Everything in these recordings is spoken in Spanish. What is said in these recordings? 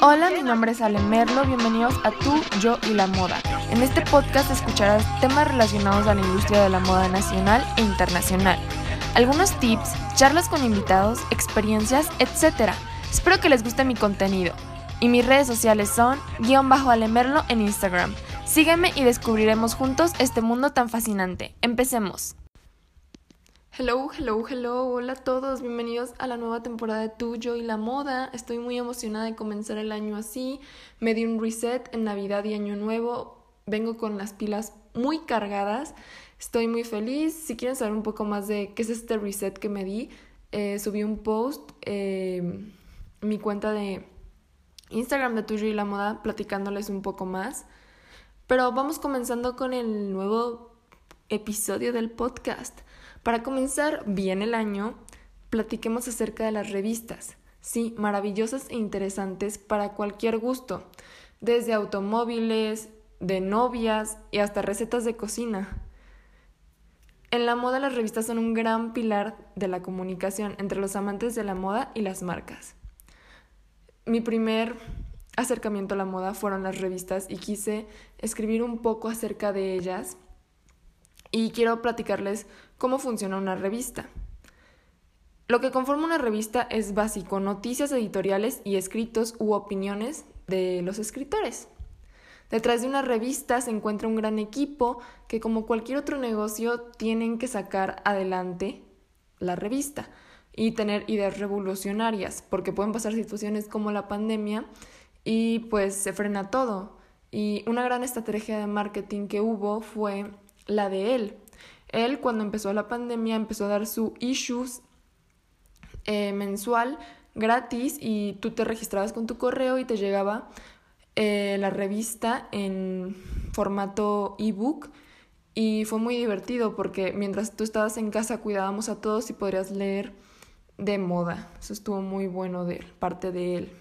Hola, mi nombre es Ale Merlo, bienvenidos a Tú, Yo y la Moda. En este podcast escucharás temas relacionados a la industria de la moda nacional e internacional. Algunos tips, charlas con invitados, experiencias, etc. Espero que les guste mi contenido. Y mis redes sociales son guion bajo Alemerlo en Instagram. Sígueme y descubriremos juntos este mundo tan fascinante. Empecemos. Hello, hello, hello, hola a todos, bienvenidos a la nueva temporada de Tuyo y la Moda. Estoy muy emocionada de comenzar el año así. Me di un reset en Navidad y Año Nuevo. Vengo con las pilas muy cargadas. Estoy muy feliz. Si quieren saber un poco más de qué es este reset que me di, eh, subí un post eh, mi cuenta de Instagram de Tuyo y la Moda platicándoles un poco más. Pero vamos comenzando con el nuevo episodio del podcast. Para comenzar bien el año, platiquemos acerca de las revistas. Sí, maravillosas e interesantes para cualquier gusto, desde automóviles, de novias y hasta recetas de cocina. En la moda las revistas son un gran pilar de la comunicación entre los amantes de la moda y las marcas. Mi primer acercamiento a la moda fueron las revistas y quise escribir un poco acerca de ellas y quiero platicarles cómo funciona una revista. Lo que conforma una revista es básico, noticias editoriales y escritos u opiniones de los escritores. Detrás de una revista se encuentra un gran equipo que como cualquier otro negocio tienen que sacar adelante la revista y tener ideas revolucionarias, porque pueden pasar situaciones como la pandemia y pues se frena todo. Y una gran estrategia de marketing que hubo fue la de él. Él cuando empezó la pandemia empezó a dar su issues eh, mensual gratis y tú te registrabas con tu correo y te llegaba eh, la revista en formato ebook y fue muy divertido porque mientras tú estabas en casa cuidábamos a todos y podrías leer de moda. Eso estuvo muy bueno de parte de él.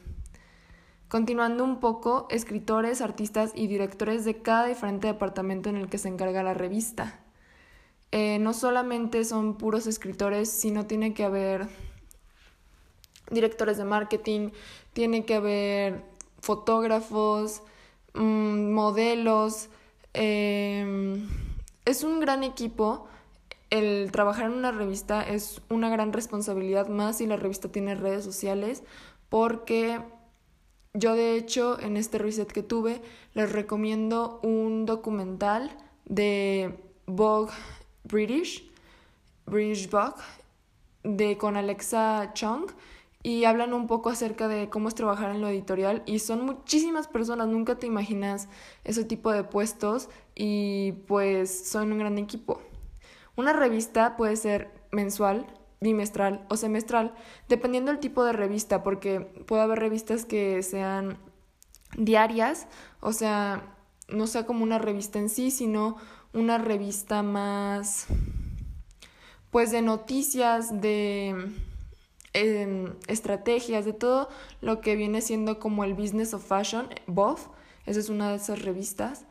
Continuando un poco, escritores, artistas y directores de cada diferente departamento en el que se encarga la revista. Eh, no solamente son puros escritores, sino tiene que haber directores de marketing, tiene que haber fotógrafos, mm, modelos. Em, es un gran equipo. El trabajar en una revista es una gran responsabilidad más si la revista tiene redes sociales porque yo de hecho en este reset que tuve les recomiendo un documental de Vogue British, British Vogue, de con Alexa Chung y hablan un poco acerca de cómo es trabajar en lo editorial y son muchísimas personas, nunca te imaginas ese tipo de puestos y pues son un gran equipo. Una revista puede ser mensual, bimestral o semestral, dependiendo del tipo de revista, porque puede haber revistas que sean diarias, o sea, no sea como una revista en sí, sino una revista más, pues, de noticias, de em, estrategias, de todo lo que viene siendo como el Business of Fashion, BOF, esa es una de esas revistas,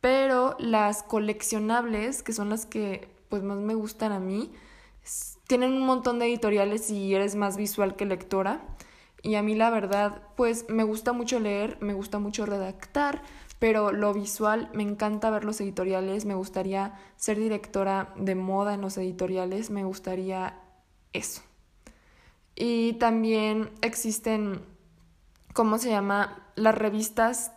pero las coleccionables, que son las que pues más me gustan a mí, tienen un montón de editoriales y eres más visual que lectora. Y a mí la verdad, pues me gusta mucho leer, me gusta mucho redactar, pero lo visual, me encanta ver los editoriales, me gustaría ser directora de moda en los editoriales, me gustaría eso. Y también existen, ¿cómo se llama? Las revistas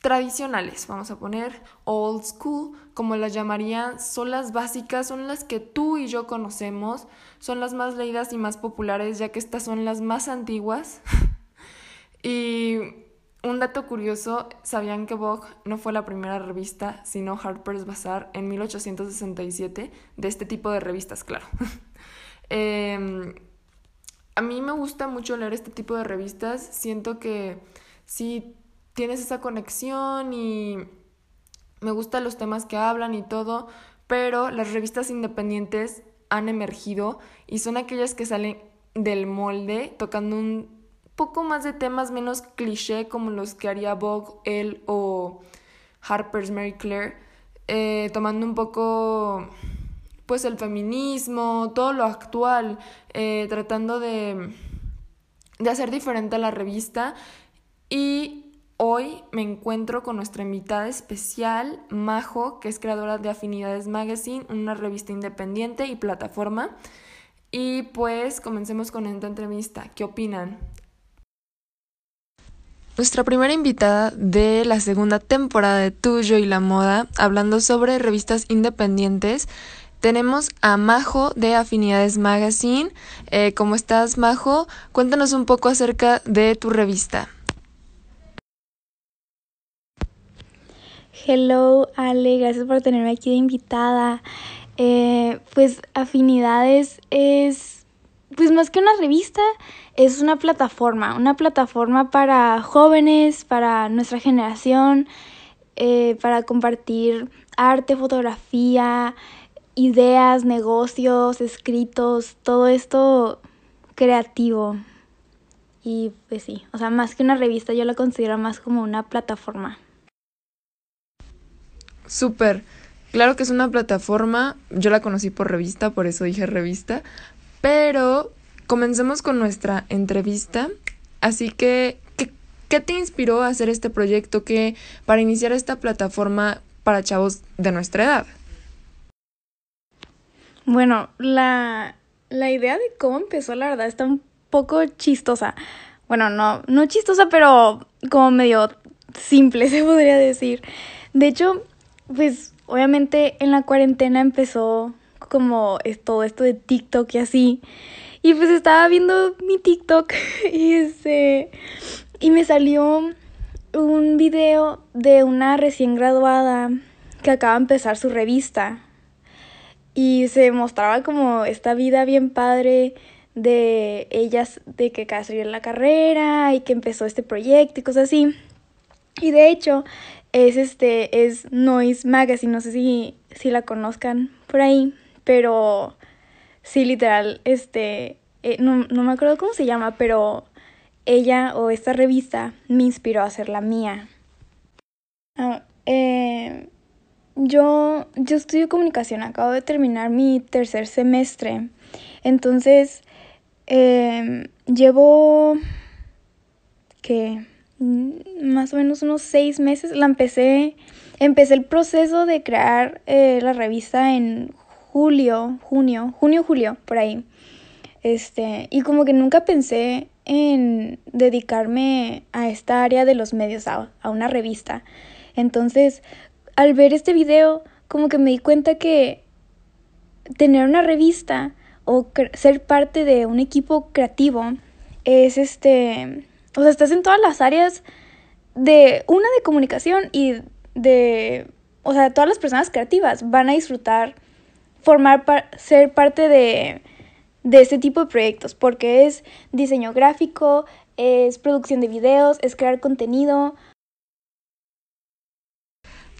tradicionales, vamos a poner old school, como las llamarían, son las básicas, son las que tú y yo conocemos, son las más leídas y más populares, ya que estas son las más antiguas. y un dato curioso, ¿sabían que Vogue no fue la primera revista, sino Harper's Bazaar en 1867? De este tipo de revistas, claro. Em, a mí me gusta mucho leer este tipo de revistas, siento que sí tienes esa conexión y me gustan los temas que hablan y todo, pero las revistas independientes han emergido y son aquellas que salen del molde tocando un poco más de temas menos cliché como los que haría Vogue, él o Harper's Mary Claire, eh, tomando un poco pues el feminismo, todo lo actual, eh, tratando de de hacer diferente la revista y hoy me encuentro con nuestra invitada especial, Majo, que es creadora de Afinidades Magazine, una revista independiente y plataforma. Y pues comencemos con esta entrevista. ¿Qué opinan? Nuestra primera invitada de la segunda temporada de Tuyo y la Moda, hablando sobre revistas independientes, tenemos a Majo de Afinidades Magazine. Eh, ¿Cómo estás, Majo? Cuéntanos un poco acerca de tu revista. Hello, Ale, gracias por tenerme aquí de invitada. Eh, pues Afinidades es, pues más que una revista, es una plataforma, una plataforma para jóvenes, para nuestra generación, eh, para compartir arte, fotografía, ideas, negocios, escritos, todo esto creativo. Y pues sí, o sea, más que una revista, yo la considero más como una plataforma. Súper. Claro que es una plataforma, yo la conocí por revista, por eso dije revista, pero comencemos con nuestra entrevista. Así que, ¿qué, te inspiró a hacer este proyecto que para iniciar esta plataforma para chavos de nuestra edad? Bueno, la, la idea de cómo empezó, la verdad, está un poco chistosa. Bueno, no, no chistosa, pero como medio simple, se podría decir. De hecho, pues obviamente en la cuarentena empezó como todo esto de TikTok y así. Y pues estaba viendo mi TikTok y este y me salió un video de una recién graduada que acaba de empezar su revista. Y se mostraba como esta vida bien padre de ellas, de que acaba de la carrera y que empezó este proyecto y cosas así. Y de hecho, es este, es Noise Magazine, no sé si, si la conozcan por ahí, pero sí, literal, este, eh, no, no, me acuerdo cómo se llama, pero ella o esta revista me inspiró a hacer la mía. Ah, eh, yo, yo estudio comunicación, acabo de terminar mi tercer semestre, entonces eh, llevo que Mm, más o menos unos seis meses. La empecé, empecé el proceso de crear eh, la revista en julio, junio, junio, julio, por ahí. Este, y como que nunca pensé en dedicarme a esta área de los medios, a, una revista. Entonces, al ver este video, como que me di cuenta que tener una revista o ser parte de un equipo creativo es este o sea, estás en todas las áreas de una de comunicación y de, o sea, todas las personas creativas van a disfrutar formar, ser parte de, de este tipo de proyectos, porque es diseño gráfico, es producción de videos, es crear contenido.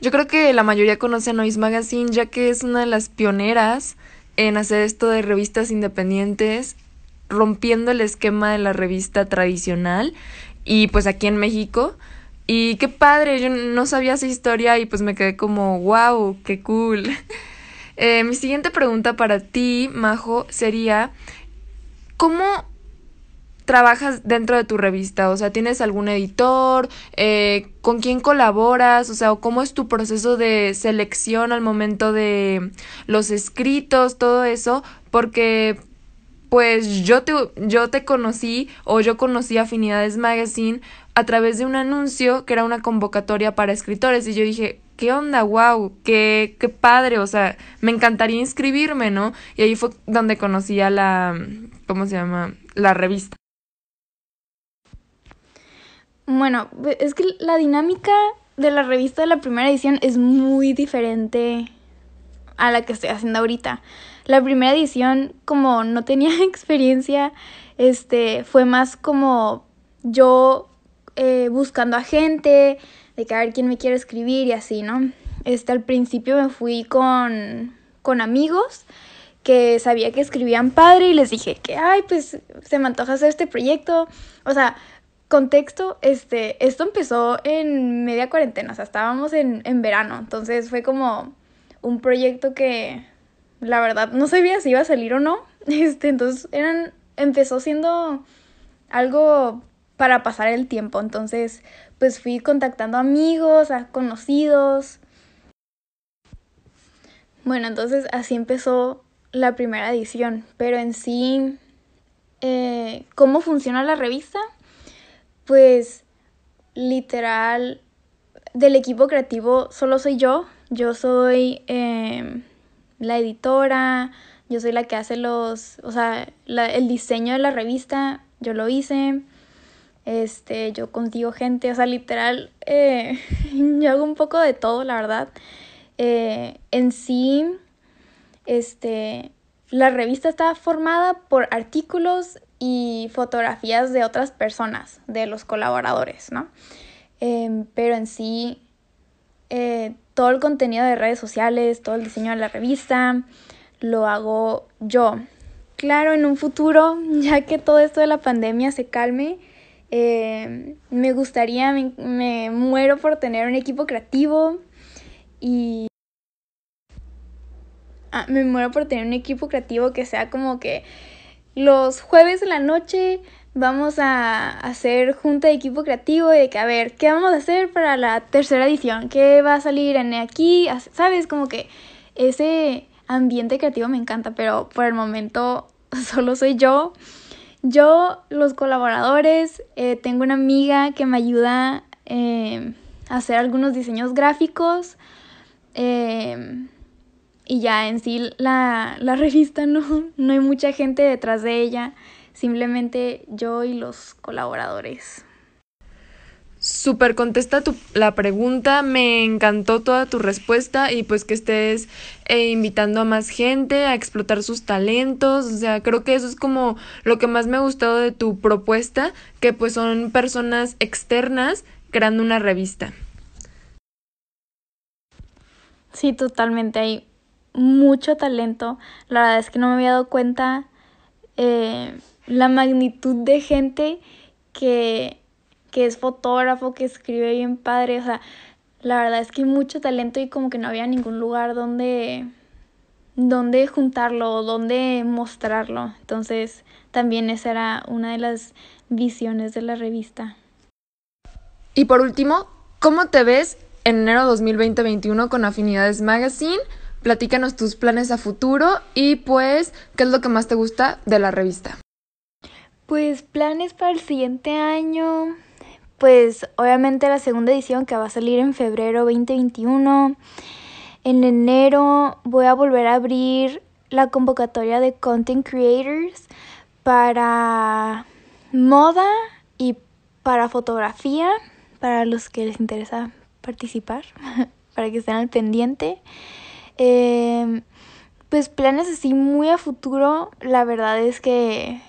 Yo creo que la mayoría conoce a Noise Magazine ya que es una de las pioneras en hacer esto de revistas independientes rompiendo el esquema de la revista tradicional y pues aquí en México. Y qué padre, yo no sabía esa historia y pues me quedé como, wow, qué cool. Eh, mi siguiente pregunta para ti, Majo, sería, ¿cómo trabajas dentro de tu revista? O sea, ¿tienes algún editor? Eh, ¿Con quién colaboras? O sea, ¿cómo es tu proceso de selección al momento de los escritos, todo eso? Porque pues yo te, yo te conocí o yo conocí Afinidades Magazine a través de un anuncio que era una convocatoria para escritores y yo dije, ¿qué onda? ¡Wow! ¡Qué, qué padre! O sea, me encantaría inscribirme, ¿no? Y ahí fue donde conocí a la, ¿cómo se llama? La revista. Bueno, es que la dinámica de la revista de la primera edición es muy diferente a la que estoy haciendo ahorita. La primera edición, como no tenía experiencia, este, fue más como yo eh, buscando a gente, de que a ver quién me quiere escribir y así, ¿no? Este, al principio me fui con, con amigos que sabía que escribían padre y les dije que, ay, pues se me antoja hacer este proyecto. O sea, contexto, este, esto empezó en media cuarentena, o sea, estábamos en, en verano, entonces fue como un proyecto que la verdad no sabía si iba a salir o no. Este, entonces eran empezó siendo algo para pasar el tiempo. Entonces, pues fui contactando amigos, a conocidos. Bueno, entonces así empezó la primera edición, pero en sí, eh, ¿cómo funciona la revista? Pues literal, del equipo creativo solo soy yo, yo soy em, la editora, yo soy la que hace los, o sea, el diseño de la revista, yo lo hice, este, yo contigo gente, o sea, literal, eh, yo hago un poco de todo, la verdad. Eh, en sí, este, la revista está formada por artículos y fotografías de otras personas, de los colaboradores, ¿no? Em, pero en sí, eh, todo el contenido de redes sociales, todo el diseño de la revista, lo hago yo. Claro, en un futuro, ya que todo esto de la pandemia se calme, em, me gustaría, me, muero por tener un equipo creativo y Ah, me muero por tener un equipo creativo que sea como que los jueves en la noche vamos a hacer junta de equipo creativo y de que a ver, ¿qué vamos a hacer para la tercera edición? ¿Qué va a salir en aquí? ¿Sabes? Como que ese ambiente creativo me encanta, pero por el momento solo soy yo. Yo, los colaboradores, eh, tengo una amiga que me ayuda eh, a hacer algunos diseños gráficos. Eh, y ya en sí la, revista no, no hay mucha gente detrás de ella, simplemente yo y los colaboradores. Super contesta tu, la pregunta, me encantó toda tu respuesta y pues que estés eh, invitando a más gente a explotar sus talentos, o sea, creo que eso es como lo que más me ha gustado de tu propuesta, que pues son personas externas creando una revista. Sí, totalmente. Hay mucho talento. La verdad es que no me había dado cuenta eh, la magnitud de gente que, que es fotógrafo, que escribe bien padre. O sea, la verdad es que hay mucho talento y como que no había ningún lugar donde, donde juntarlo, donde mostrarlo. Entonces, también esa era una de las visiones de la revista. Y por último, ¿cómo te ves en enero 2020-21 con Afinidades Magazine? Platícanos tus planes a futuro y pues, ¿qué es lo que más te gusta de la revista? Pues planes para el siguiente año. Pues obviamente la segunda edición que va a salir en febrero 2021. En enero voy a volver a abrir la convocatoria de Content Creators para moda y para fotografía, para los que les interesa participar, para que estén al pendiente. Eh, pues planes así muy a futuro, la verdad es que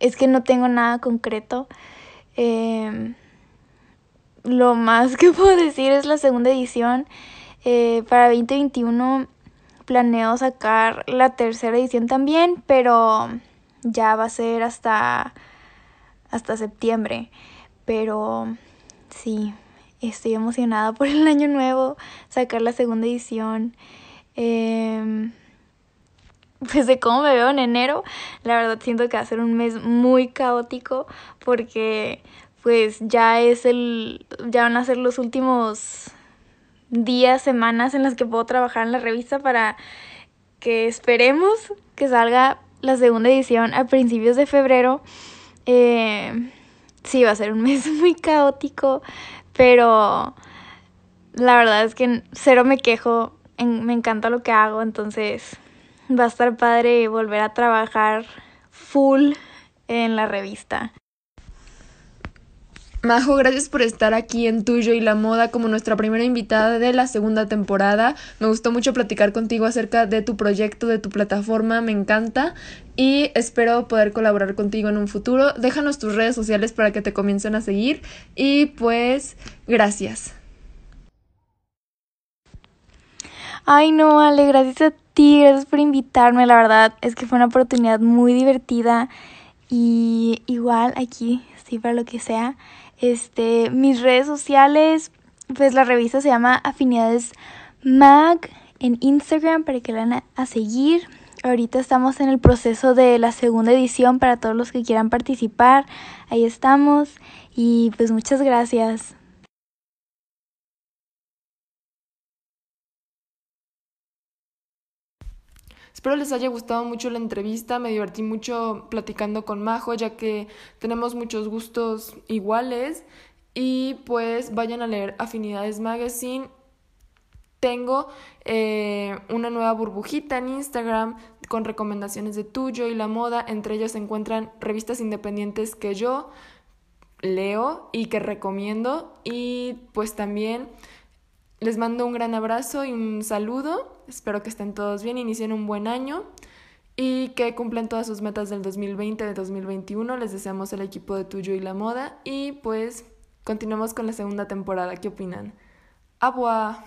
es que no tengo nada concreto. Eh, lo más que puedo decir es la segunda edición. Eh, para 2021 planeo sacar la tercera edición también, pero ya va a ser hasta hasta septiembre. Pero sí, estoy emocionada por el año nuevo, sacar la segunda edición. Eh, pues de cómo me veo en enero, la verdad siento que va a ser un mes muy caótico porque pues ya es el, ya van a ser los últimos días, semanas en las que puedo trabajar en la revista para que esperemos que salga la segunda edición a principios de febrero. Eh, sí, va a ser un mes muy caótico, pero la verdad es que cero me quejo me encanta lo que hago, entonces va a estar padre volver a trabajar full en la revista. Majo, gracias por estar aquí en Tuyo y la Moda como nuestra primera invitada de la segunda temporada. Me gustó mucho platicar contigo acerca de tu proyecto, de tu plataforma, me encanta y espero poder colaborar contigo en un futuro. Déjanos tus redes sociales para que te comiencen a seguir y pues gracias. Ay, no, Ale, gracias a ti, gracias por invitarme. La verdad es que fue una oportunidad muy divertida. Y igual aquí, sí, para lo que sea. Este, mis redes sociales, pues la revista se llama Afinidades Mag en Instagram para que la vayan a seguir. ahorita estamos en el proceso de la segunda edición para todos los que quieran participar. Ahí estamos y pues muchas gracias. Espero les haya gustado mucho la entrevista, me divertí mucho platicando con Majo, ya que tenemos muchos gustos iguales y pues vayan a leer Afinidades Magazine. Tengo eh, una nueva burbujita en Instagram con recomendaciones de tuyo y la moda. Entre ellas se encuentran revistas independientes que yo leo y que recomiendo. Y pues también les mando un gran abrazo y un saludo. Espero que estén todos bien, inicien un buen año y que cumplan todas sus metas del 2020, de 2021. Les deseamos el equipo de Tuyo y la Moda y pues continuemos con la segunda temporada. ¿Qué opinan? ¡Agua!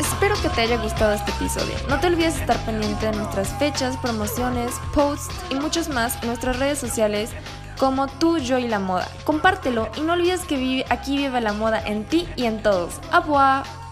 Espero que te haya gustado este episodio. No te olvides estar pendiente de nuestras fechas, promociones, posts y muchos más en nuestras redes sociales como tú, yo y la moda. Compártelo y no olvides que aquí vive la moda en ti y en todos. ¡Abua!